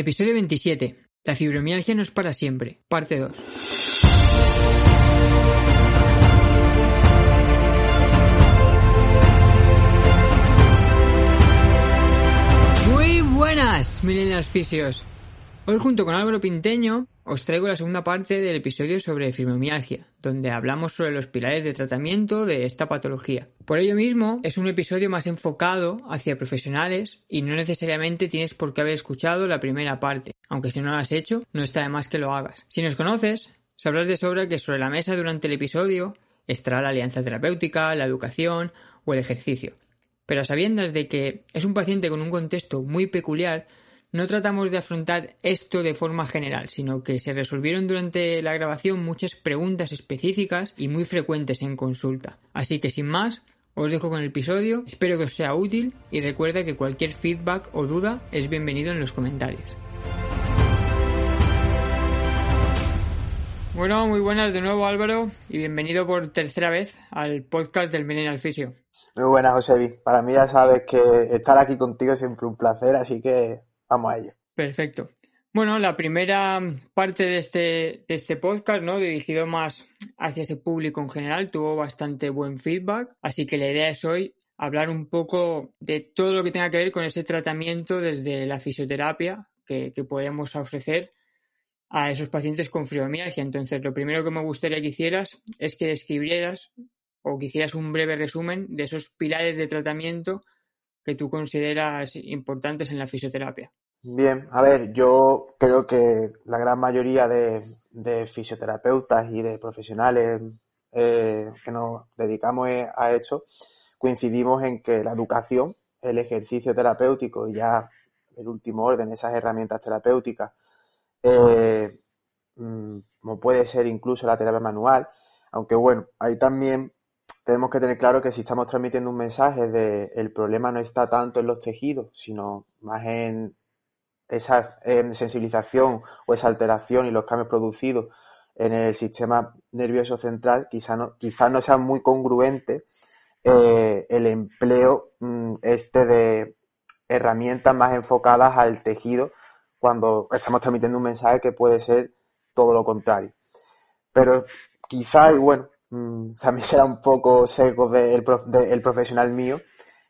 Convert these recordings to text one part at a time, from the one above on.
Episodio 27. La fibromialgia no es para siempre. Parte 2. Muy buenas, millennials fisios. Hoy junto con Álvaro Pinteño os traigo la segunda parte del episodio sobre fibromialgia, donde hablamos sobre los pilares de tratamiento de esta patología. Por ello mismo, es un episodio más enfocado hacia profesionales y no necesariamente tienes por qué haber escuchado la primera parte, aunque si no lo has hecho, no está de más que lo hagas. Si nos conoces, sabrás de sobra que sobre la mesa durante el episodio estará la alianza terapéutica, la educación o el ejercicio. Pero a sabiendas de que es un paciente con un contexto muy peculiar, no tratamos de afrontar esto de forma general, sino que se resolvieron durante la grabación muchas preguntas específicas y muy frecuentes en consulta. Así que sin más, os dejo con el episodio, espero que os sea útil y recuerda que cualquier feedback o duda es bienvenido en los comentarios. Bueno, muy buenas de nuevo Álvaro y bienvenido por tercera vez al podcast del Millennial Fisio. Muy buenas, Josevi. Para mí ya sabes que estar aquí contigo es siempre un placer, así que vamos a ello. Perfecto. Bueno, la primera parte de este, de este podcast, ¿no? Dirigido más hacia ese público en general, tuvo bastante buen feedback. Así que la idea es hoy hablar un poco de todo lo que tenga que ver con ese tratamiento desde la fisioterapia que, que podemos ofrecer a esos pacientes con fibromialgia. Entonces, lo primero que me gustaría que hicieras es que describieras o que hicieras un breve resumen de esos pilares de tratamiento que tú consideras importantes en la fisioterapia. Bien, a ver, yo creo que la gran mayoría de, fisioterapeutas y de profesionales eh, que nos dedicamos a esto coincidimos en que la educación, el ejercicio terapéutico y ya el último orden, esas herramientas terapéuticas, eh, como puede ser incluso la terapia manual, aunque bueno, ahí también tenemos que tener claro que si estamos transmitiendo un mensaje de el problema no está tanto en los tejidos, sino más en esa sensibilización o esa alteración y los cambios producidos en el sistema nervioso central, quizá no, no sea muy congruente eh, el empleo mm, este de herramientas más enfocadas al tejido cuando estamos transmitiendo un mensaje que puede ser todo lo contrario. Pero quizá, y bueno, mm, también será un poco seco del de profesional mío,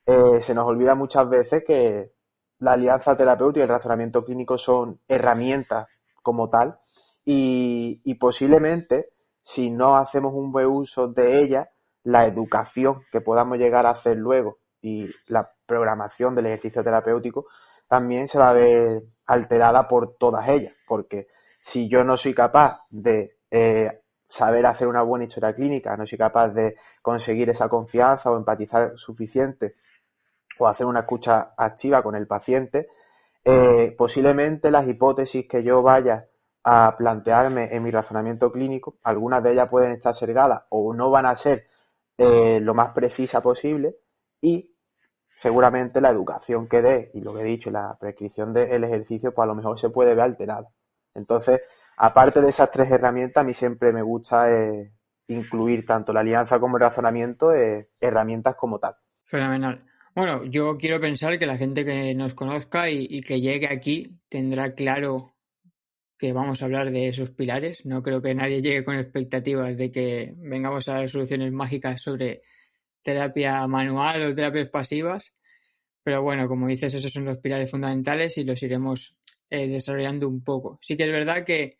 eh, se nos olvida muchas veces que la alianza terapéutica y el razonamiento clínico son herramientas como tal y, y posiblemente si no hacemos un buen uso de ellas, la educación que podamos llegar a hacer luego y la programación del ejercicio terapéutico también se va a ver alterada por todas ellas, porque si yo no soy capaz de eh, saber hacer una buena historia clínica, no soy capaz de conseguir esa confianza o empatizar suficiente o hacer una escucha activa con el paciente, eh, posiblemente las hipótesis que yo vaya a plantearme en mi razonamiento clínico, algunas de ellas pueden estar sergadas o no van a ser eh, lo más precisa posible y seguramente la educación que dé y lo que he dicho, la prescripción del ejercicio, pues a lo mejor se puede ver alterada. Entonces, aparte de esas tres herramientas, a mí siempre me gusta eh, incluir tanto la alianza como el razonamiento, herramientas como tal. Fenomenal. Bueno, yo quiero pensar que la gente que nos conozca y, que llegue aquí tendrá claro que vamos a hablar de esos pilares. No creo que nadie llegue con expectativas de que vengamos a dar soluciones mágicas sobre terapia manual o terapias pasivas. Pero bueno, como dices, esos son los pilares fundamentales y los iremos eh, desarrollando un poco. Sí que es verdad que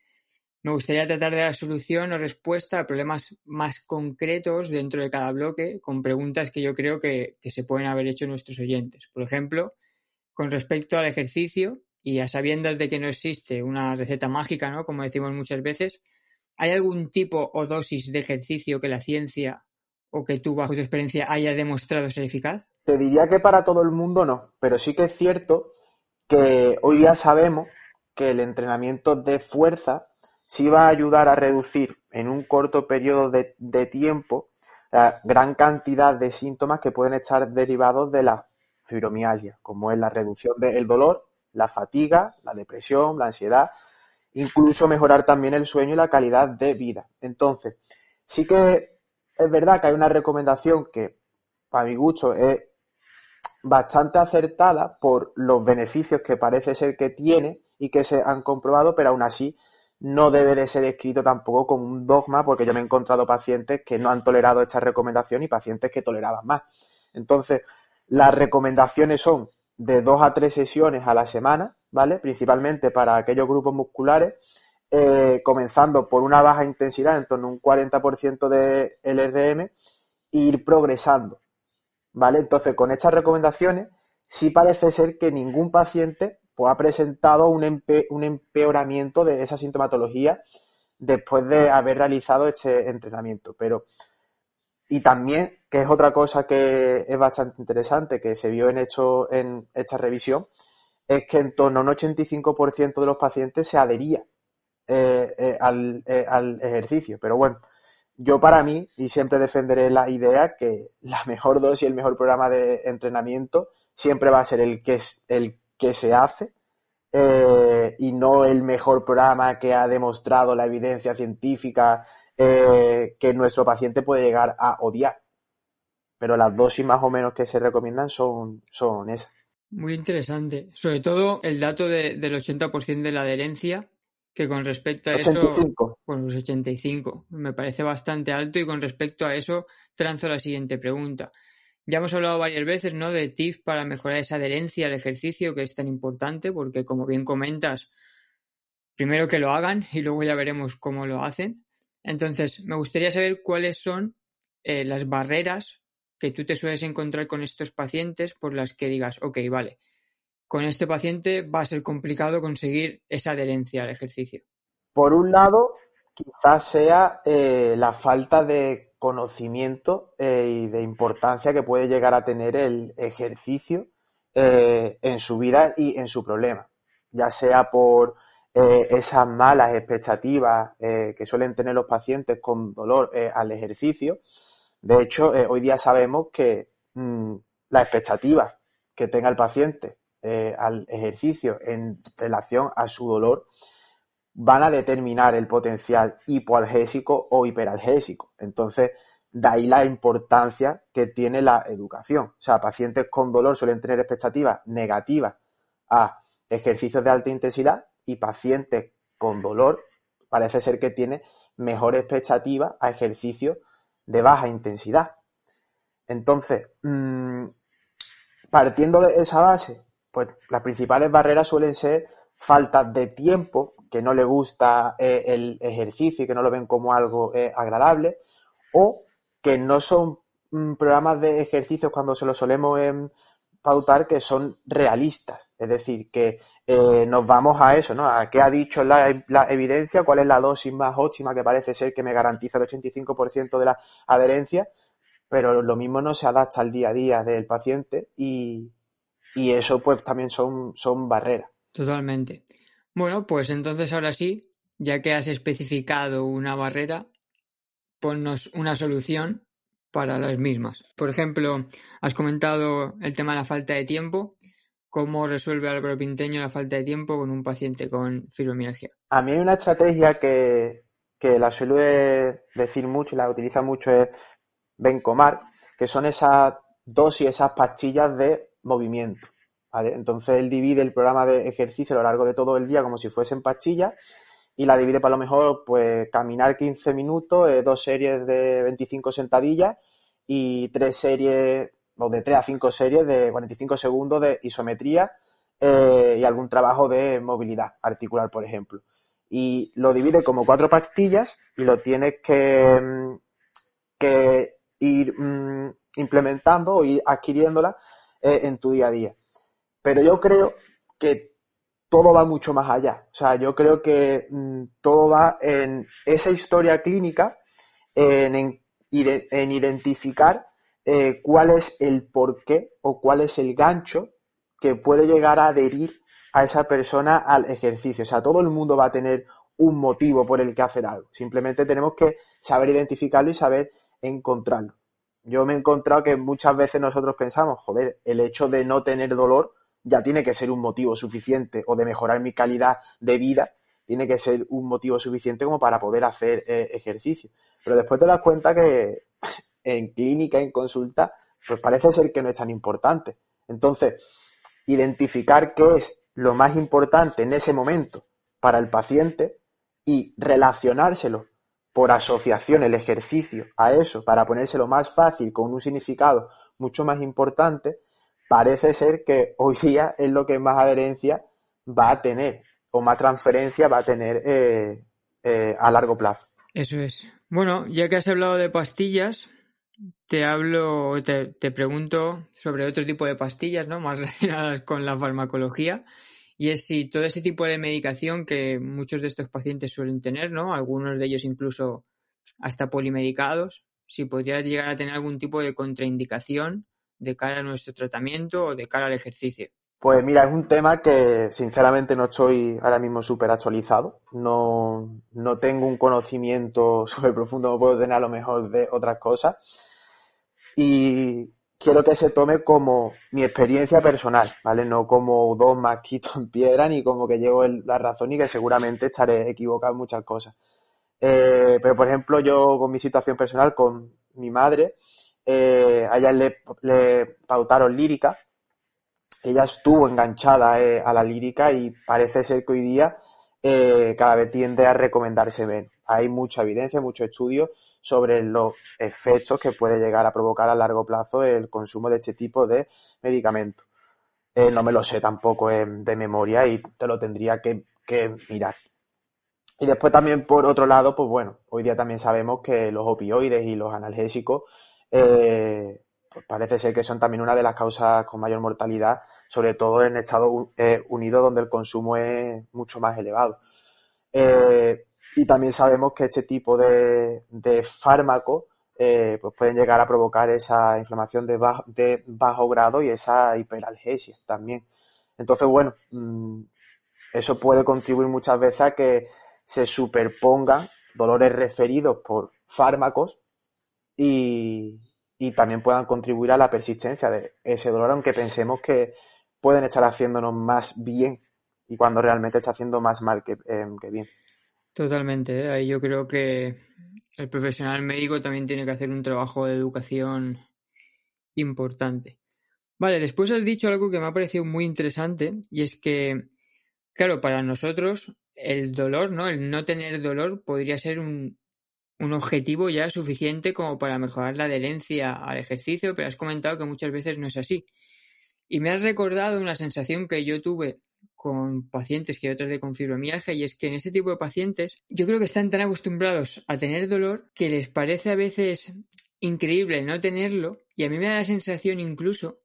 me gustaría tratar de dar solución o respuesta a problemas más concretos dentro de cada bloque, con preguntas que yo creo que, que se pueden haber hecho nuestros oyentes. Por ejemplo, con respecto al ejercicio y a sabiendas de que no existe una receta mágica, ¿no? Como decimos muchas veces, ¿hay algún tipo o dosis de ejercicio que la ciencia o que tú, bajo tu experiencia, hayas demostrado ser eficaz? Te diría que para todo el mundo no, pero sí que es cierto que hoy ya sabemos que el entrenamiento de fuerza sí va a ayudar a reducir en un corto periodo de, de tiempo la gran cantidad de síntomas que pueden estar derivados de la fibromialgia, como es la reducción del dolor, la fatiga, la depresión, la ansiedad, incluso mejorar también el sueño y la calidad de vida. Entonces, sí que es verdad que hay una recomendación que, para mi gusto, es bastante acertada por los beneficios que parece ser que tiene y que se han comprobado, pero aún así no debe de ser escrito tampoco como un dogma, porque yo me he encontrado pacientes que no han tolerado esta recomendación y pacientes que toleraban más. Entonces, las recomendaciones son de dos a tres sesiones a la semana, ¿vale? Principalmente para aquellos grupos musculares, eh, comenzando por una baja intensidad, en torno a un 40% de LRM, e ir progresando, ¿vale? Entonces, con estas recomendaciones, sí parece ser que ningún paciente pues, ha presentado un, empeoramiento de esa sintomatología después de haber realizado este entrenamiento. Pero, y también, que es otra cosa que es bastante interesante, que se vio en, hecho, en esta revisión, es que en torno a un 85% de los pacientes se adhería eh, eh, al, eh, al, ejercicio. Pero bueno, yo para mí, y siempre defenderé la idea que la mejor dosis y el mejor programa de entrenamiento siempre va a ser el que, es, el que se hace eh, y no el mejor programa que ha demostrado la evidencia científica eh, que nuestro paciente puede llegar a odiar. Pero las dosis más o menos que se recomiendan son, son esas. Muy interesante. Sobre todo el dato del 80% de la adherencia, que con respecto a 85. eso, con los 85, me parece bastante alto y con respecto a eso tranzo la siguiente pregunta. Ya hemos hablado varias veces, ¿no? De tips para mejorar esa adherencia al ejercicio que es tan importante porque como bien comentas, primero que lo hagan y luego ya veremos cómo lo hacen. Entonces, me gustaría saber cuáles son eh, las barreras que tú te sueles encontrar con estos pacientes por las que digas, ok, vale, con este paciente va a ser complicado conseguir esa adherencia al ejercicio? Por un lado, quizás sea eh, la falta de conocimiento eh, y de importancia que puede llegar a tener el ejercicio eh, en su vida y en su problema, ya sea por esas malas expectativas que suelen tener los pacientes con dolor al ejercicio. De hecho, hoy día sabemos que mm, la expectativa que tenga el paciente eh, al ejercicio en relación a su dolor van a determinar el potencial hipoalgésico o hiperalgésico. Entonces, de ahí la importancia que tiene la educación. O sea, pacientes con dolor suelen tener expectativas negativas a ejercicios de alta intensidad y pacientes con dolor parece ser que tiene mejor expectativa a ejercicios de baja intensidad. Entonces, mm, partiendo de esa base, pues las principales barreras suelen ser falta de tiempo, que no le gusta eh, el ejercicio y que no lo ven como algo eh, agradable, o que no son mm, programas de ejercicios cuando se los solemos em, pautar que son realistas, es decir, que eh, nos vamos a eso, ¿no? A qué ha dicho la, la, evidencia, cuál es la dosis más óptima que parece ser que me garantiza el 85% de la adherencia, pero lo mismo no se adapta al día a día del paciente y, y eso pues también son, son barreras. Totalmente. Bueno, pues entonces ahora sí, ya que has especificado una barrera, ponnos una solución para las mismas. Por ejemplo, has comentado el tema de la falta de tiempo. ¿Cómo resuelve Álvaro Pinteño la falta de tiempo con un paciente con fibromialgia? A mí hay una estrategia que, que la suele decir mucho y la utiliza mucho es Bencomar, que son esas dosis, esas pastillas de movimiento. Entonces él divide el programa de ejercicio a lo largo de todo el día como si fuesen pastillas y la divide para lo mejor pues caminar 15 minutos, eh, dos series de 25 sentadillas y tres series o de 3 a 5 series de 45 segundos de isometría eh, y algún trabajo de movilidad articular, por ejemplo. Y lo divide como cuatro pastillas y lo tienes que, mm, que ir mm, implementando o ir adquiriéndola eh, en tu día a día. Pero yo creo que todo va mucho más allá. O sea, yo creo que mm, todo va en esa historia clínica, en, identificar eh, cuál es el porqué o cuál es el gancho que puede llegar a adherir a esa persona al ejercicio. O sea, todo el mundo va a tener un motivo por el que hacer algo. Simplemente tenemos que saber identificarlo y saber encontrarlo. Yo me he encontrado que muchas veces nosotros pensamos, joder, el hecho de no tener dolor ya tiene que ser un motivo suficiente o de mejorar mi calidad de vida, tiene que ser un motivo suficiente como para poder hacer eh, ejercicio. Pero después te das cuenta que en clínica, en consulta, pues parece ser que no es tan importante. Entonces, identificar qué es lo más importante en ese momento para el paciente y relacionárselo por asociación el ejercicio a eso para ponérselo más fácil con un significado mucho más importante, parece ser que hoy día es lo que más adherencia va a tener o más transferencia va a tener eh, eh, a largo plazo. Eso es. Bueno, ya que has hablado de pastillas, te hablo, te, te pregunto sobre otro tipo de pastillas, ¿no? Más relacionadas con la farmacología. Y es si todo ese tipo de medicación que muchos de estos pacientes suelen tener, ¿no? Algunos de ellos incluso hasta polimedicados, si podría llegar a tener algún tipo de contraindicación de cara a nuestro tratamiento o de cara al ejercicio. Pues mira, es un tema que sinceramente no estoy ahora mismo súper actualizado. No, no tengo un conocimiento súper profundo, no puedo tener a lo mejor de otras cosas. Y quiero que se tome como mi experiencia personal, ¿vale? No como dos masquitos en piedra ni como que llevo la razón y que seguramente estaré equivocado en muchas cosas. Eh, pero, por ejemplo, yo con mi situación personal, con mi madre, eh, a ella le, pautaron lírica ella estuvo enganchada eh, a la lírica y parece ser que hoy día eh, cada vez tiende a recomendarse menos. Hay mucha evidencia, mucho estudio sobre los efectos que puede llegar a provocar a largo plazo el consumo de este tipo de medicamentos. Eh, no me lo sé tampoco de memoria y te lo tendría que, mirar. Y después también, por otro lado, pues bueno, hoy día también sabemos que los opioides y los analgésicos pues parece ser que son también una de las causas con mayor mortalidad, sobre todo en Estados eh, Unidos, donde el consumo es mucho más elevado. Eh, y también sabemos que este tipo de, fármacos eh, pues pueden llegar a provocar esa inflamación de bajo, de bajo grado y esa hiperalgesia también. Entonces, bueno, mm, eso puede contribuir muchas veces a que se superpongan dolores referidos por fármacos y, y también puedan contribuir a la persistencia de ese dolor, aunque pensemos que pueden estar haciéndonos más bien y cuando realmente está haciendo más mal que, eh, bien. Totalmente, ¿eh? ahí yo creo que el profesional médico también tiene que hacer un trabajo de educación importante. Vale, después has dicho algo que me ha parecido muy interesante y es que, claro, para nosotros el dolor, ¿no? El no tener dolor podría ser un, un objetivo ya suficiente como para mejorar la adherencia al ejercicio, pero has comentado que muchas veces no es así. Y me has recordado una sensación que yo tuve con pacientes que yo de con fibromialgia y es que en ese tipo de pacientes yo creo que están tan acostumbrados a tener dolor que les parece a veces increíble no tenerlo y a mí me da la sensación incluso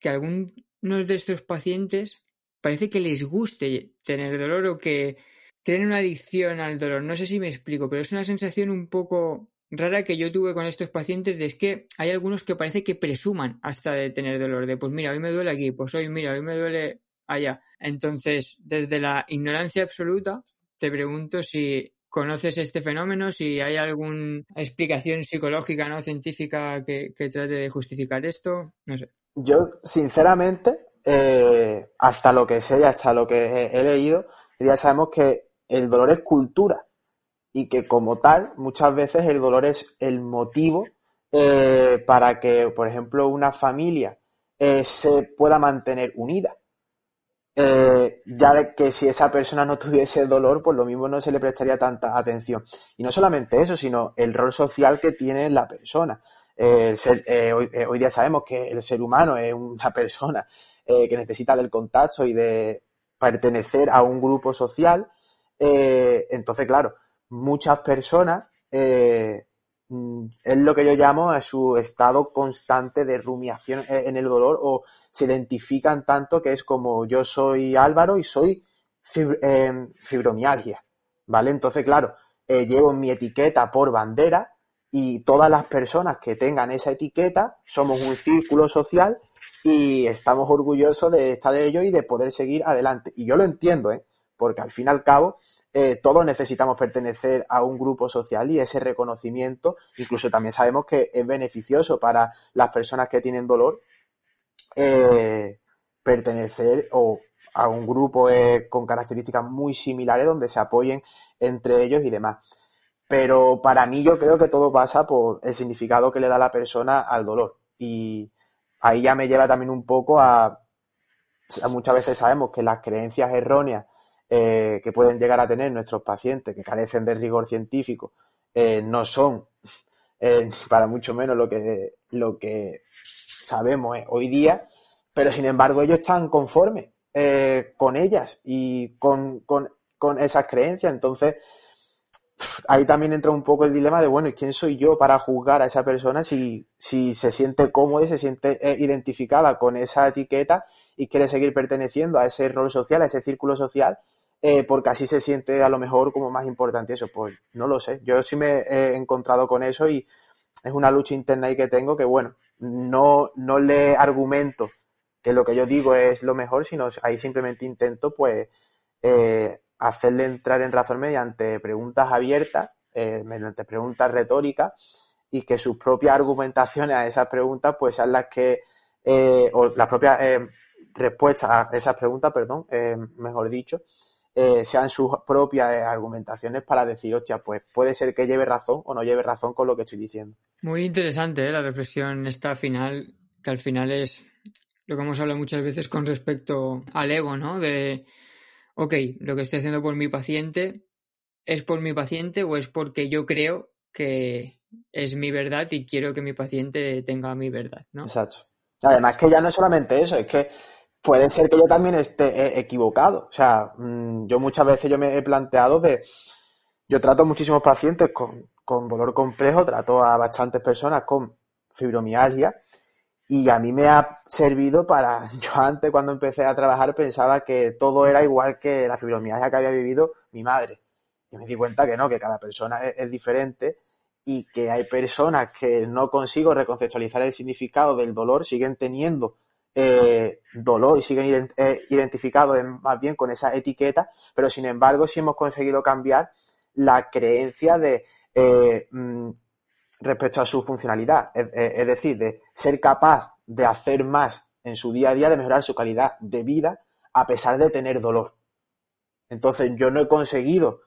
que algunos de estos pacientes parece que les guste tener dolor o que tienen una adicción al dolor. No sé si me explico, pero es una sensación un poco rara que yo tuve con estos pacientes de es que hay algunos que parece que presuman hasta de tener dolor, de pues mira, hoy me duele aquí, pues hoy mira, hoy me duele allá. Entonces, desde la ignorancia absoluta, te pregunto si conoces este fenómeno, si hay alguna explicación psicológica, no científica que, trate de justificar esto, no sé. Yo, sinceramente, eh, hasta lo que sé, hasta lo que he leído, ya sabemos que el dolor es cultura y que como tal muchas veces el dolor es el motivo eh, para que, por ejemplo, una familia eh, se pueda mantener unida. Eh, ya que si esa persona no tuviese dolor, pues lo mismo no se le prestaría tanta atención. Y no solamente eso, sino el rol social que tiene la persona. hoy, hoy, día sabemos que el ser humano es una persona que necesita del contacto y de pertenecer a un grupo social eh, entonces, claro, muchas personas eh, mm, es lo que yo llamo a su estado constante de rumiación e-, en el dolor o se identifican tanto que es como yo soy Álvaro y soy eh, fibromialgia, ¿vale? Entonces, claro, llevo mi etiqueta por bandera y todas las personas que tengan esa etiqueta somos un círculo social y estamos orgullosos de estar en ello y de poder seguir adelante. Y yo lo entiendo, ¿eh? Porque al fin y al cabo eh, todos necesitamos pertenecer a un grupo social y ese reconocimiento, incluso también sabemos que es beneficioso para las personas que tienen dolor eh, pertenecer o a un grupo eh, con características muy similares donde se apoyen entre ellos y demás. Pero para mí yo creo que todo pasa por el significado que le da la persona al dolor. Y ahí ya me lleva también un poco a muchas veces sabemos que las creencias erróneas eh, que pueden llegar a tener nuestros pacientes que carecen de rigor científico eh, no son eh, para mucho menos lo que, lo que sabemos hoy día, pero sin embargo ellos están conformes con ellas y con, con, con esas creencias. Entonces, ahí también entra un poco el dilema de, bueno, ¿y quién soy yo para juzgar a esa persona si, si se siente cómoda y se siente identificada con esa etiqueta y quiere seguir perteneciendo a ese rol social, a ese círculo social, eh, porque así se siente a lo mejor como más importante eso? Pues no lo sé. Yo sí me he encontrado con eso y es una lucha interna ahí que tengo que, bueno, no, no le argumento que lo que yo digo es lo mejor, sino ahí simplemente intento, pues, eh, hacerle entrar en razón mediante preguntas abiertas, eh, mediante preguntas retóricas y que sus propias argumentaciones a esas preguntas pues sean las que, eh, o las propias eh, respuestas a esas preguntas, perdón, mejor dicho, sean sus propias argumentaciones para decir, hostia, pues puede ser que lleve razón o no lleve razón con lo que estoy diciendo. Muy interesante la reflexión esta final, que al final es lo que hemos hablado muchas veces con respecto al ego, ¿no? De ok, lo que estoy haciendo por mi paciente es por mi paciente o es porque yo creo que es mi verdad y quiero que mi paciente tenga mi verdad, ¿no? Exacto. Además que ya no es solamente eso, es que puede ser que yo también esté eh, equivocado. O sea, mm, yo muchas veces yo me he planteado de... Yo trato a muchísimos pacientes con, con dolor complejo, trato a bastantes personas con fibromialgia y a mí me ha servido para, yo antes cuando empecé a trabajar pensaba que todo era igual que la fibromialgia que había vivido mi madre. Y me di cuenta que no, que cada persona es, diferente y que hay personas que no consigo reconceptualizar el significado del dolor, siguen teniendo eh, dolor y siguen eh, identificados más bien con esa etiqueta, pero sin embargo sí hemos conseguido cambiar la creencia de eh, mm, respecto a su funcionalidad, es, decir, de ser capaz de hacer más en su día a día, de mejorar su calidad de vida a pesar de tener dolor. Entonces yo no he conseguido,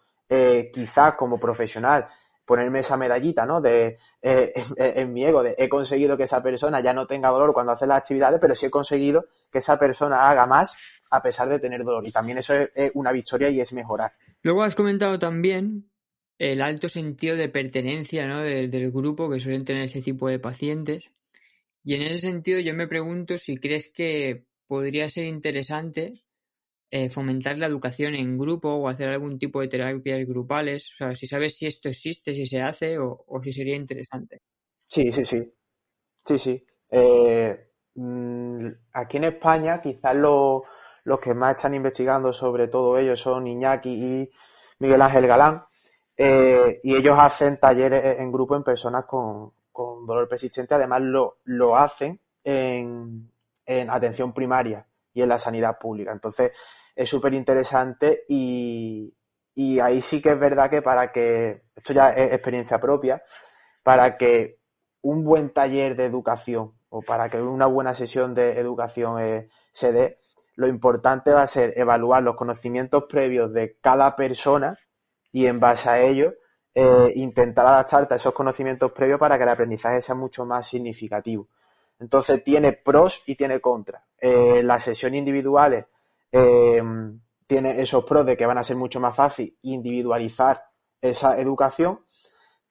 quizás como profesional, ponerme esa medallita, ¿no? De eh, en, mi ego, de he conseguido que esa persona ya no tenga dolor cuando hace las actividades, pero sí he conseguido que esa persona haga más a pesar de tener dolor. Y también eso es una victoria y es mejorar. Luego has comentado también el alto sentido de pertenencia ¿no? del, grupo que suelen tener ese tipo de pacientes. Y en ese sentido yo me pregunto si crees que podría ser interesante eh, fomentar la educación en grupo o hacer algún tipo de terapias grupales. O sea, si sabes si esto existe, si se hace o, si sería interesante. Sí, sí, sí. Sí, sí. Eh, mm, aquí en España quizás los que más están investigando sobre todo ello son Iñaki y Miguel Ángel Galán eh, y ellos hacen talleres en grupo en personas con, dolor persistente. Además, lo, lo hacen en, atención primaria y en la sanidad pública. Entonces, es súper interesante y, y ahí sí que es verdad que para que, esto ya es experiencia propia, para que un buen taller de educación o para que una buena sesión de educación eh, se dé, lo importante va a ser evaluar los conocimientos previos de cada persona y en base a ello eh, intentar adaptarte a esos conocimientos previos para que el aprendizaje sea mucho más significativo. Entonces tiene pros y tiene contras. Eh, las sesiones individuales eh, tiene esos pros de que van a ser mucho más fácil individualizar esa educación,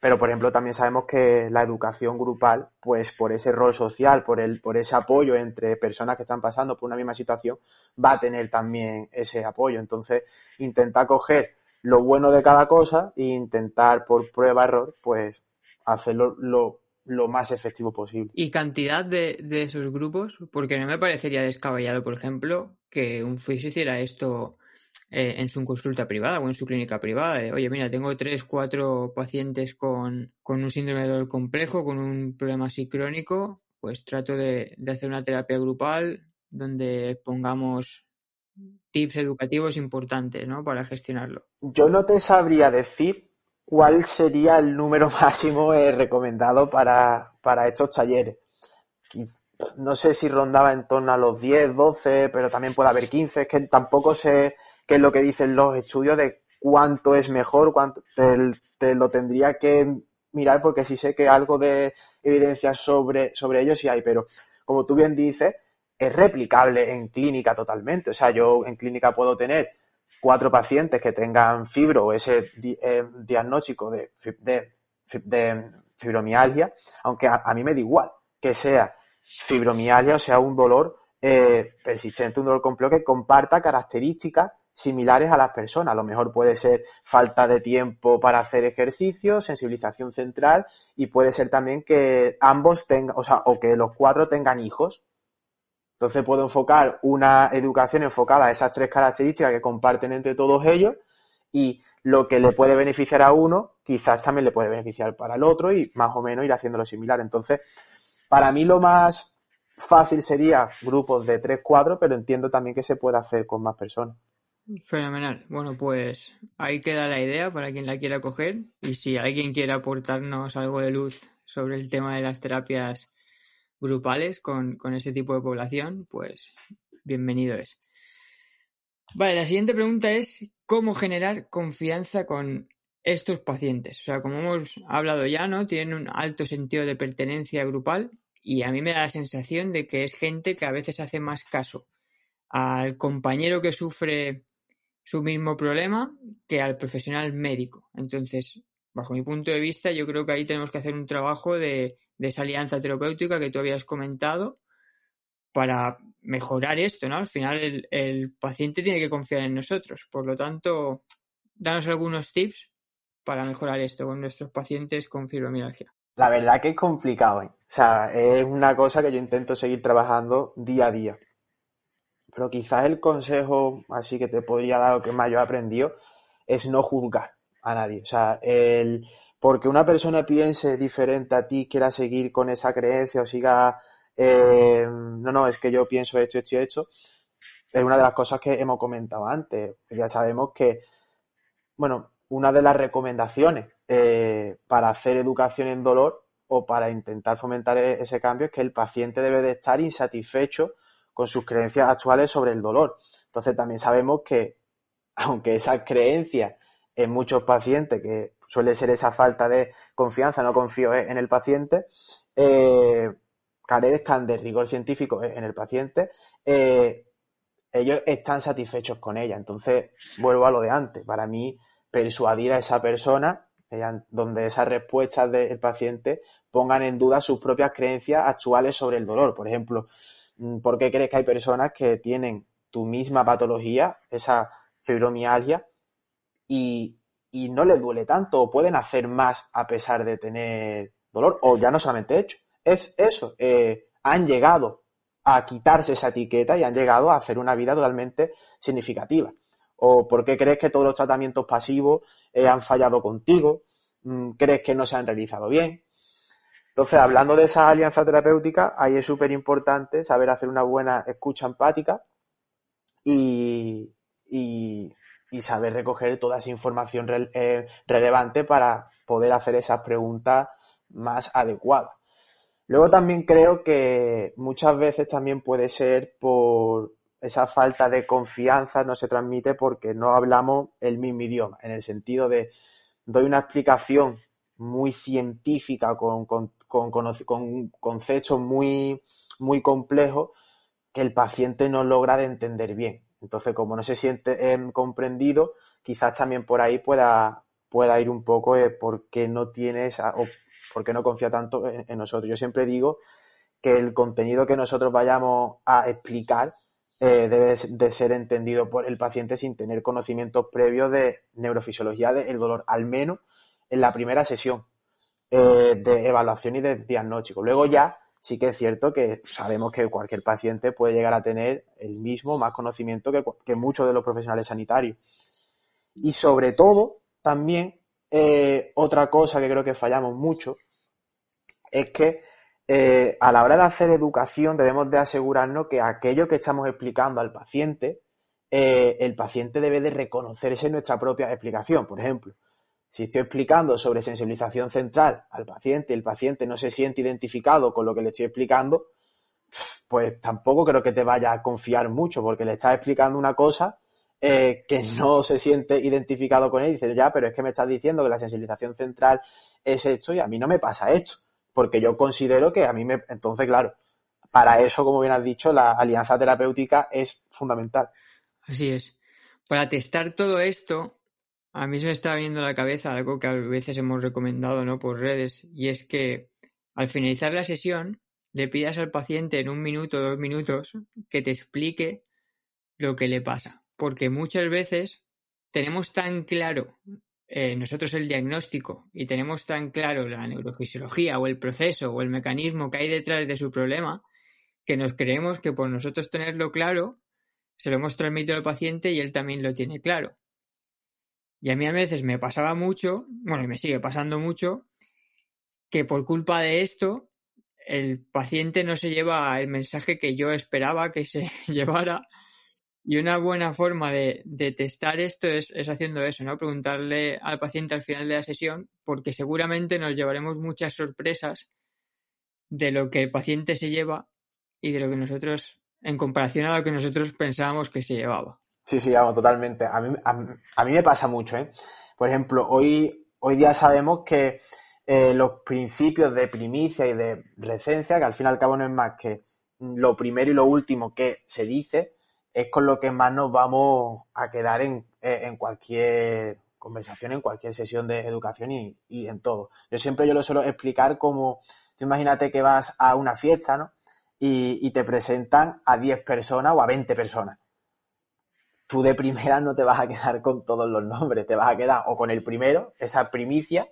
pero por ejemplo también sabemos que la educación grupal, pues por ese rol social, por el, por ese apoyo entre personas que están pasando por una misma situación, va a tener también ese apoyo. Entonces, intenta coger lo bueno de cada cosa e intentar por prueba error pues hacerlo lo, más efectivo posible. ¿Y cantidad de, esos grupos? Porque no me parecería descabellado, por ejemplo, que un fisio hiciera esto eh, en su consulta privada o en su clínica privada. De, Oye, mira, tengo tres, cuatro pacientes con, un síndrome de dolor complejo, con un problema así crónico, pues trato de, de hacer una terapia grupal donde pongamos tips educativos importantes, ¿no? Para gestionarlo. Yo no te sabría decir cuál sería el número máximo eh, recomendado para, estos talleres. No sé si rondaba en torno a los 10, 12, pero también puede haber 15. Es que tampoco sé qué es lo que dicen los estudios de cuánto es mejor, cuánto te, lo tendría que mirar porque sí sé que algo de evidencia sobre, sobre ello sí hay, pero como tú bien dices, es replicable en clínica totalmente. O sea, yo en clínica puedo tener cuatro pacientes que tengan fibro o ese eh, diagnóstico de, de, fibromialgia, aunque a, mí me da igual que sea fibromialgia o sea un dolor eh, persistente, un dolor complejo que comparta características similares a las personas. A lo mejor puede ser falta de tiempo para hacer ejercicio, sensibilización central y puede ser también que ambos tengan, o sea, o que los cuatro tengan hijos. Entonces puedo enfocar una educación enfocada a esas tres características que comparten entre todos ellos y lo que le puede beneficiar a uno, quizás también le puede beneficiar para el otro y más o menos ir haciéndolo similar. Entonces, para mí lo más fácil sería grupos de tres, cuatro, pero entiendo también que se puede hacer con más personas. Fenomenal. Bueno, pues ahí queda la idea para quien la quiera coger y si alguien quiere aportarnos algo de luz sobre el tema de las terapias grupales con, con este tipo de población, pues bienvenido es. Vale, la siguiente pregunta es cómo generar confianza con estos pacientes. O sea, como hemos hablado ya, ¿no? Tienen un alto sentido de pertenencia grupal y a mí me da la sensación de que es gente que a veces hace más caso al compañero que sufre su mismo problema que al profesional médico. Entonces, bajo mi punto de vista, yo creo que ahí tenemos que hacer un trabajo de, esa alianza terapéutica que tú habías comentado para mejorar esto, ¿no? Al final el, paciente tiene que confiar en nosotros. Por lo tanto, danos algunos tips para mejorar esto con nuestros pacientes con fibromialgia. La verdad que es complicado, ¿eh? O sea, es una cosa que yo intento seguir trabajando día a día. Pero quizás el consejo así que te podría dar, lo que más yo he aprendido, es no juzgar a nadie. O sea, el, porque una persona piense diferente a ti, quiera seguir con esa creencia o siga, eh, no, no, es que yo pienso esto, esto y esto, es una de las cosas que hemos comentado antes. Ya sabemos que, bueno, una de las recomendaciones eh, para hacer educación en dolor o para intentar fomentar e-, ese cambio es que el paciente debe de estar insatisfecho con sus creencias actuales sobre el dolor. Entonces también sabemos que, aunque esas creencias en muchos pacientes, que suele ser esa falta de confianza, no confío en el paciente, eh, carezcan de rigor científico en el paciente, eh, ellos están satisfechos con ella. Entonces, vuelvo a lo de antes. Para mí, persuadir a esa persona, donde esas respuestas del paciente pongan en duda sus propias creencias actuales sobre el dolor. Por ejemplo, Mm, ¿Por qué crees que hay personas que tienen tu misma patología, esa fibromialgia, y, no les duele tanto o pueden hacer más a pesar de tener dolor? O ya no solamente hecho, es eso, eh, han llegado a quitarse esa etiqueta y han llegado a hacer una vida totalmente significativa. ¿O por qué crees que todos los tratamientos pasivos eh, han fallado contigo? Mm, ¿Crees que no se han realizado bien? Entonces, hablando de esa alianza terapéutica, ahí es súper importante saber hacer una buena escucha empática y, saber recoger toda esa información eh, relevante para poder hacer esas preguntas más adecuadas. Luego también creo que muchas veces también puede ser por esa falta de confianza no se transmite porque no hablamos el mismo idioma, en el sentido de doy una explicación muy científica con, con con, con conceptos muy, muy complejos que el paciente no logra de entender bien. Entonces, como no se siente em, comprendido, quizás también por ahí pueda, pueda ir un poco eh, porque no tienes o porque no confía tanto en, nosotros. Yo siempre digo que el contenido que nosotros vayamos a explicar eh, debe de ser entendido por el paciente sin tener conocimientos previos de neurofisiología del dolor, al menos en la primera sesión. Eh, de evaluación y de diagnóstico. Luego ya sí que es cierto que sabemos que cualquier paciente puede llegar a tener el mismo, más conocimiento que, muchos de los profesionales sanitarios. Y sobre todo, también, eh, otra cosa que creo que fallamos mucho es que eh, a la hora de hacer educación debemos de asegurarnos que aquello que estamos explicando al paciente, el paciente debe de reconocerse en nuestra propia explicación. Por ejemplo, si estoy explicando sobre sensibilización central al paciente el paciente no se siente identificado con lo que le estoy explicando, pues tampoco creo que te vaya a confiar mucho porque le estás explicando una cosa eh, que no se siente identificado con él y dice, ya, pero es que me estás diciendo que la sensibilización central es esto y a mí no me pasa esto, porque yo considero que a mí me... Entonces, claro, para eso, como bien has dicho, la alianza terapéutica es fundamental. Así es. Para testar todo esto, a mí se me está viendo la cabeza algo que a veces hemos recomendado ¿no? por redes, y es que al finalizar la sesión le pidas al paciente en un minuto dos minutos que te explique lo que le pasa. Porque muchas veces tenemos tan claro eh, nosotros el diagnóstico y tenemos tan claro la neurofisiología o el proceso o el mecanismo que hay detrás de su problema que nos creemos que por nosotros tenerlo claro se lo hemos transmitido al paciente y él también lo tiene claro. Y a mí a veces me pasaba mucho, bueno, y me sigue pasando mucho, que por culpa de esto el paciente no se lleva el mensaje que yo esperaba que se llevara. Y una buena forma de, testar esto es, haciendo eso, ¿no? Preguntarle al paciente al final de la sesión, porque seguramente nos llevaremos muchas sorpresas de lo que el paciente se lleva y de lo que nosotros, en comparación a lo que nosotros pensábamos que se llevaba. Sí, sí, vamos, totalmente. A mí, a, mí me pasa mucho, ¿eh? Por ejemplo, hoy, hoy día sabemos que eh, los principios de primicia y de recencia, que al fin y al cabo no es más que lo primero y lo último que se dice, es con lo que más nos vamos a quedar en, eh, cualquier conversación, en cualquier sesión de educación y, en todo. Yo siempre yo lo suelo explicar como, tú imagínate que vas a una fiesta, ¿no? Y, y te presentan a 10 personas o a 20 personas. Tú de primera no te vas a quedar con todos los nombres, te vas a quedar o con el primero, esa primicia,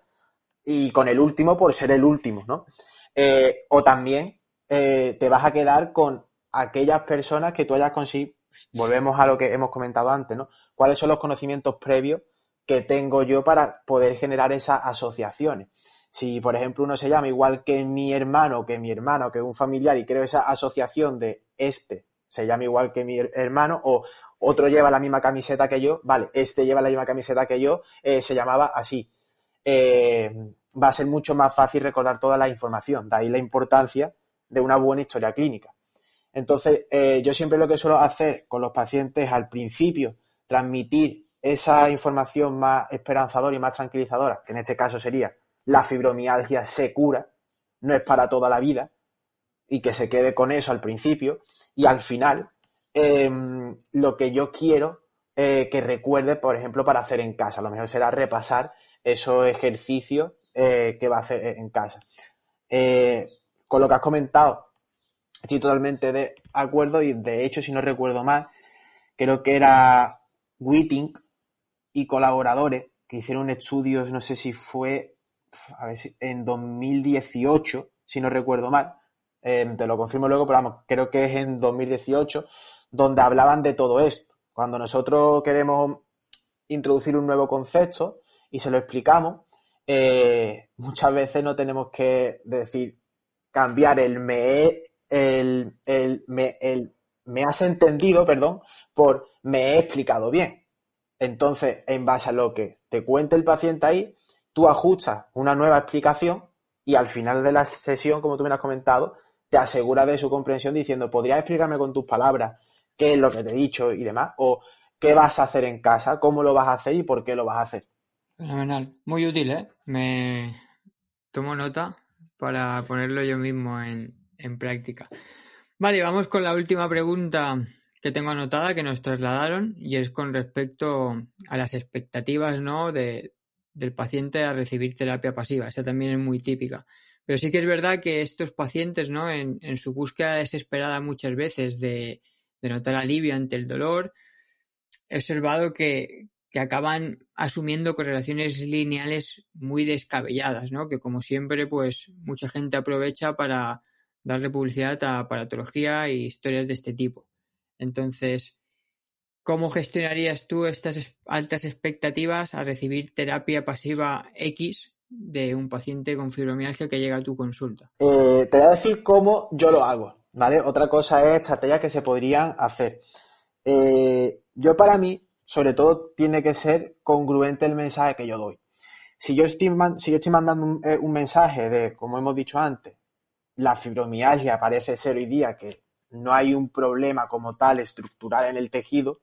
y con el último por ser el último, ¿no? Eh, o también eh, te vas a quedar con aquellas personas que tú hayas conseguido, volvemos a lo que hemos comentado antes, ¿no? ¿Cuáles son los conocimientos previos que tengo yo para poder generar esas asociaciones? Si, por ejemplo, uno se llama igual que mi hermano, que mi hermano, que un familiar y creo esa asociación de este se llama igual que mi hermano o otro lleva la misma camiseta que yo, vale, este lleva la misma camiseta que yo, eh, se llamaba así. Eh, va a ser mucho más fácil recordar toda la información. De ahí la importancia de una buena historia clínica. Entonces, eh, yo siempre lo que suelo hacer con los pacientes al principio, transmitir esa información más esperanzadora y más tranquilizadora, que en este caso sería la fibromialgia se cura, no es para toda la vida, y que se quede con eso al principio, y al final, em, lo que yo quiero eh, que recuerde, por ejemplo, para hacer en casa, lo mejor será repasar esos ejercicios eh, que va a hacer en casa. Eh, con lo que has comentado, estoy totalmente de acuerdo y de hecho, si no recuerdo mal, creo que era Whiting y colaboradores que hicieron estudios, no sé si fue a ver si, en 2018, si no recuerdo mal, eh, te lo confirmo luego, pero vamos, creo que es en 2018, donde hablaban de todo esto. Cuando nosotros queremos introducir un nuevo concepto, y se lo explicamos, eh, muchas veces no tenemos que decir cambiar el me, el, me, el me has entendido, perdón, por me he explicado bien. Entonces, en base a lo que te cuente el paciente ahí, tú ajustas una nueva explicación y al final de la sesión, como tú me has comentado, te aseguras de su comprensión diciendo, ¿podrías explicarme con tus palabras qué es lo que te he dicho y demás? O qué vas a hacer en casa, cómo lo vas a hacer y por qué lo vas a hacer. Fenomenal. Muy útil, ¿eh? Me tomo nota para ponerlo yo mismo en, práctica. Vale, vamos con la última pregunta que tengo anotada que nos trasladaron y es con respecto a las expectativas, ¿no? De, del paciente a recibir terapia pasiva. Esa también es muy típica. Pero sí que es verdad que estos pacientes, ¿no? En, su búsqueda desesperada muchas veces de, notar alivio ante el dolor, he observado que, que acaban asumiendo correlaciones lineales muy descabelladas, ¿no? Que como siempre, pues mucha gente aprovecha para darle publicidad a paratología y historias de este tipo. Entonces, ¿cómo gestionarías tú estas altas expectativas a recibir terapia pasiva X de un paciente con fibromialgia que llega a tu consulta? Eh, te voy a decir cómo yo lo hago, ¿vale? Otra cosa es estrategias que se podrían hacer. Eh, yo para mí sobre todo tiene que ser congruente el mensaje que yo doy. Si yo estoy, mandando eh, un, mensaje de, como hemos dicho antes, la fibromialgia parece ser hoy día que no hay un problema como tal estructural en el tejido,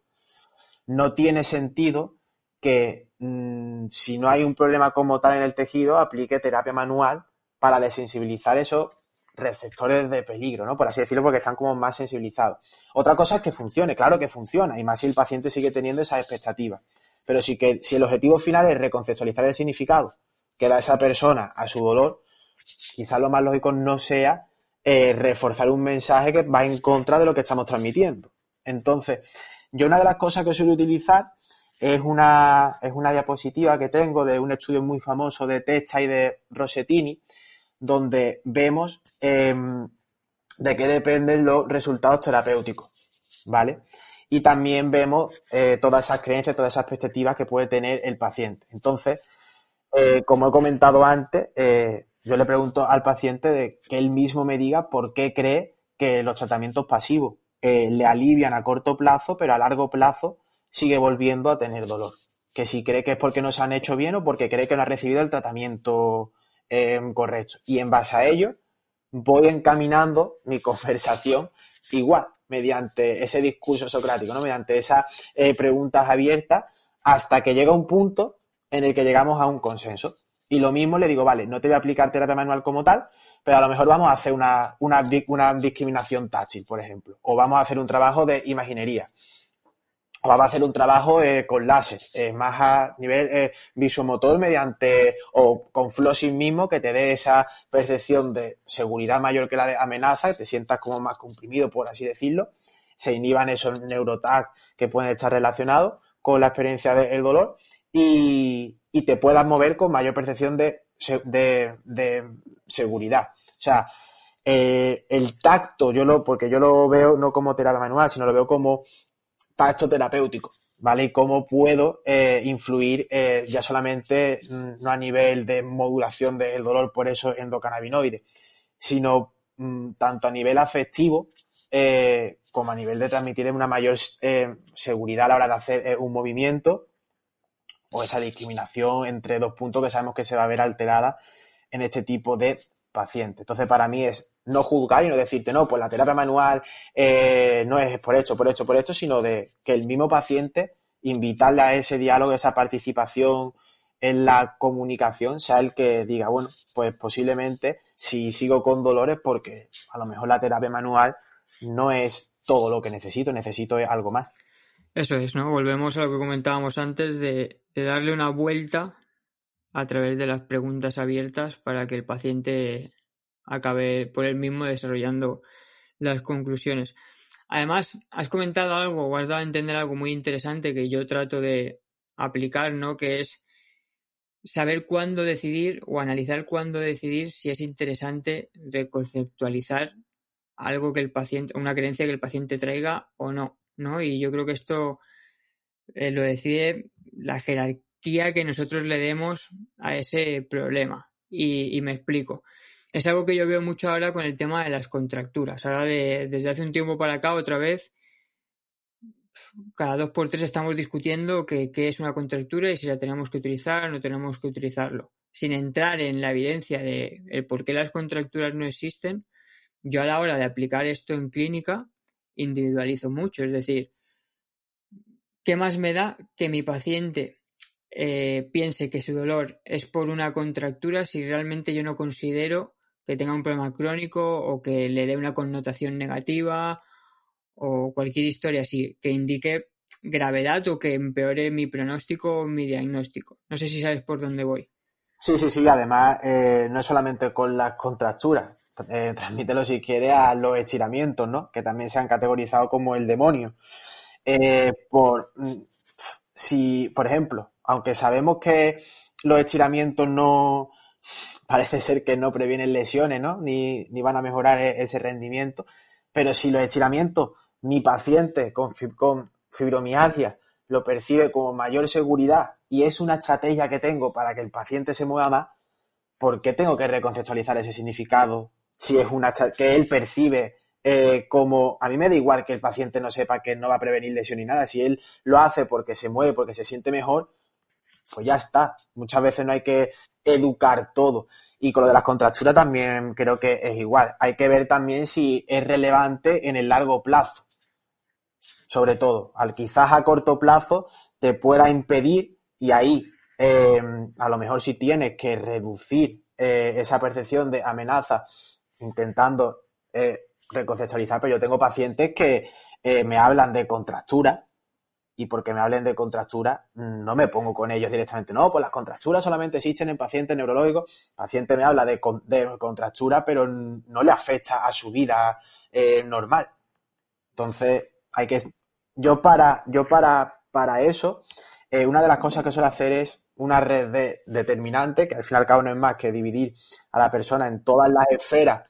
no tiene sentido que mm, si no hay un problema como tal en el tejido, aplique terapia manual para desensibilizar eso receptores de peligro, ¿no? Por así decirlo, porque están como más sensibilizados. Otra cosa es que funcione, claro que funciona, y más si el paciente sigue teniendo esas expectativas. Pero sí que si el objetivo final es reconceptualizar el significado que da esa persona a su dolor, quizás lo más lógico no sea eh, reforzar un mensaje que va en contra de lo que estamos transmitiendo. Entonces, yo una de las cosas que suelo utilizar es una, es una diapositiva que tengo de un estudio muy famoso de Techa y de Rossettini, donde vemos em, de qué dependen los resultados terapéuticos, ¿vale? Y también vemos eh, todas esas creencias, todas esas perspectivas que puede tener el paciente. Entonces, eh, como he comentado antes, eh, yo le pregunto al paciente que él mismo me diga por qué cree que los tratamientos pasivos le alivian a corto plazo, pero a largo plazo sigue volviendo a tener dolor. Que si cree que es porque no se han hecho bien o porque cree que no ha recibido el tratamiento em, correcto. Y en base a ello, voy encaminando mi conversación igual, mediante ese discurso socrático, ¿no? mediante esas eh, preguntas abiertas, hasta que llega un punto en el que llegamos a un consenso. Y lo mismo le digo, vale, no te voy a aplicar terapia manual como tal, pero a lo mejor vamos a hacer una, una, una discriminación táctil, por ejemplo, o vamos a hacer un trabajo de imaginería vamos a hacer un trabajo eh, con láser, eh, más a nivel eh, visomotor mediante o con flossing mismo que te dé esa percepción de seguridad mayor que la de amenaza, que te sientas como más comprimido, por así decirlo. Se inhiban esos neurotag que pueden estar relacionados con la experiencia del dolor y, te puedas mover con mayor percepción de, de, seguridad. O sea, el tacto, yo lo, porque yo lo veo no como terapia manual, sino lo veo como tacto terapéutico, ¿vale? Y cómo puedo eh, influir eh, ya solamente mm, no a nivel de modulación del dolor por eso endocannabinoide, sino mm, tanto a nivel afectivo eh, como a nivel de transmitir una mayor seguridad a la hora de hacer un movimiento o esa discriminación entre dos puntos que sabemos que se va a ver alterada en este tipo de paciente. Entonces, para mí es no juzgar y no decirte, no, pues la terapia manual eh, no es por esto, por esto, por esto, sino de que el mismo paciente, invitarle a ese diálogo, esa participación en la comunicación, sea el que diga, bueno, pues posiblemente si sigo con dolores porque a lo mejor la terapia manual no es todo lo que necesito, necesito algo más. Eso es, ¿no? Volvemos a lo que comentábamos antes de darle una vuelta a través de las preguntas abiertas para que el paciente acabe por él mismo desarrollando las conclusiones. Además, has comentado algo o has dado a entender algo muy interesante que yo trato de aplicar, ¿no? Que es saber cuándo decidir o analizar cuándo decidir si es interesante reconceptualizar algo que el paciente, una creencia que el paciente traiga o no, ¿no? Y yo creo que esto eh, lo decide la jerarquía que nosotros le demos a ese problema. Y, me explico. Es algo que yo veo mucho ahora con el tema de las contracturas. Ahora, de, desde hace un tiempo para acá, otra vez, cada dos por tres estamos discutiendo qué es una contractura y si la tenemos que utilizar o no tenemos que utilizarlo. Sin entrar en la evidencia de el por qué las contracturas no existen, yo a la hora de aplicar esto en clínica individualizo mucho. Es decir, ¿qué más me da que mi paciente eh, piense que su dolor es por una contractura si realmente yo no considero que tenga un problema crónico o que le dé una connotación negativa o cualquier historia así que indique gravedad o que empeore mi pronóstico o mi diagnóstico. No sé si sabes por dónde voy. Sí, sí, sí. Además, eh, no es solamente con las contracturas. Eh, transmítelo si quieres a los estiramientos, ¿no? Que también se han categorizado como el demonio. por mm, si, por ejemplo, aunque sabemos que los estiramientos no parece ser que no previenen lesiones, ¿no? Ni, van a mejorar e-, ese rendimiento. Pero si los estiramientos, mi paciente con, con fibromialgia lo percibe como mayor seguridad y es una estrategia que tengo para que el paciente se mueva más, ¿por qué tengo que reconceptualizar ese significado? Si es una que él percibe eh, como a mí me da igual que el paciente no sepa que no va a prevenir lesión ni nada, si él lo hace porque se mueve, porque se siente mejor, pues ya está. Muchas veces no hay que educar todo. Y con lo de las contracturas también creo que es igual. Hay que ver también si es relevante en el largo plazo. Sobre todo, al quizás a corto plazo te pueda impedir y ahí em, a lo mejor si tienes que reducir eh, esa percepción de amenaza intentando eh, reconceptualizar, pero yo tengo pacientes que eh, me hablan de contractura y porque me hablen de contractura no me pongo con ellos directamente. No, pues las contracturas solamente existen en pacientes neurológicos. El paciente me habla de, de contractura, pero no le afecta a su vida eh, normal. Entonces, hay que... Yo para, yo para, para eso, eh, una de las cosas que suelo hacer es una red de determinante, que al fin y al cabo no es más que dividir a la persona en todas las esferas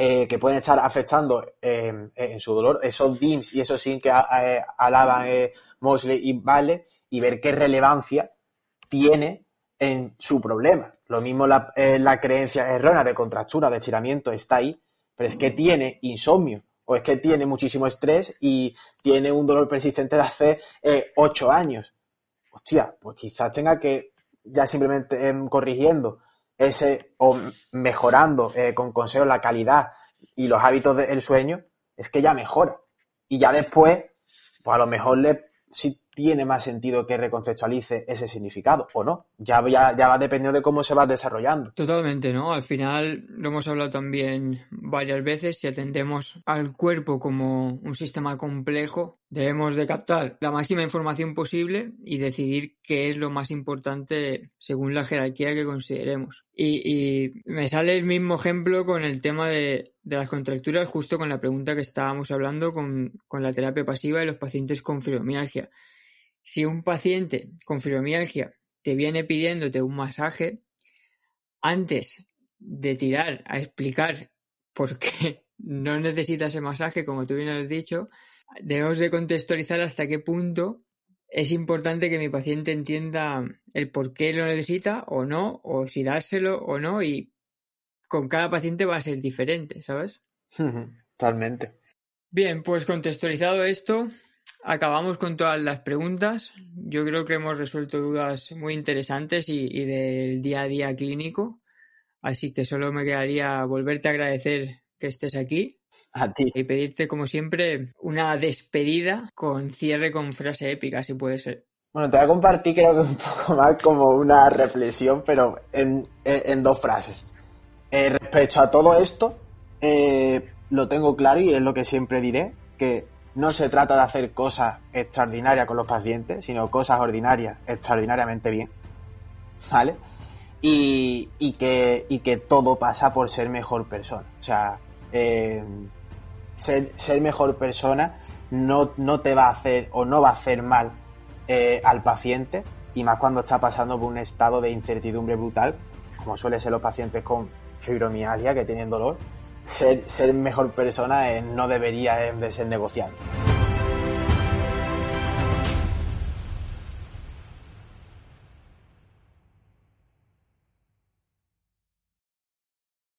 eh, que pueden estar afectando eh, en su dolor, esos DIMS y esos SIN que eh, alaban Mosley y Vale, y ver qué relevancia tiene en su problema. Lo mismo la, la creencia errónea de contractura, de estiramiento, está ahí, pero es que tiene insomnio, o es que tiene muchísimo estrés y tiene un dolor persistente de hace ocho años. Hostia, pues quizás tenga que ya simplemente em, corrigiendo ese o mejorando eh, con consejos la calidad y los hábitos del sueño, es que ya mejora. Y ya después, pues a lo mejor le, si tiene más sentido que reconceptualice ese significado o no. Ya, ya, ya va dependiendo de cómo se va desarrollando. Totalmente, ¿no? Al final lo hemos hablado también varias veces. Si atendemos al cuerpo como un sistema complejo, debemos de captar la máxima información posible y decidir qué es lo más importante según la jerarquía que consideremos. Y, me sale el mismo ejemplo con el tema de, de las contracturas, justo con la pregunta que estábamos hablando con, con la terapia pasiva y los pacientes con fibromialgia si un paciente con fibromialgia te viene pidiéndote un masaje, antes de tirar a explicar por qué no necesita ese masaje, como tú bien has dicho, debemos de contextualizar hasta qué punto es importante que mi paciente entienda el por qué lo necesita o no, o si dárselo o no, y con cada paciente va a ser diferente, ¿sabes? Totalmente. Bien, pues contextualizado esto, acabamos con todas las preguntas. Yo creo que hemos resuelto dudas muy interesantes y, y, del día a día clínico. Así que solo me quedaría volverte a agradecer que estés aquí. A ti. Y pedirte, como siempre, una despedida con cierre con frase épica, si puede ser. Bueno, te voy a compartir creo que un poco más como una reflexión, pero en, en dos frases. Eh, respecto a todo esto, eh, lo tengo claro y es lo que siempre diré, que no se trata de hacer cosas extraordinarias con los pacientes, sino cosas ordinarias extraordinariamente bien. ¿Vale? Y, y, que, y que todo pasa por ser mejor persona. O sea, eh, ser, mejor persona no, no, te va a hacer o no va a hacer mal eh, al paciente, y más cuando está pasando por un estado de incertidumbre brutal, como suele ser los pacientes con fibromialgia que tienen dolor ser, mejor persona no debería de ser negociable.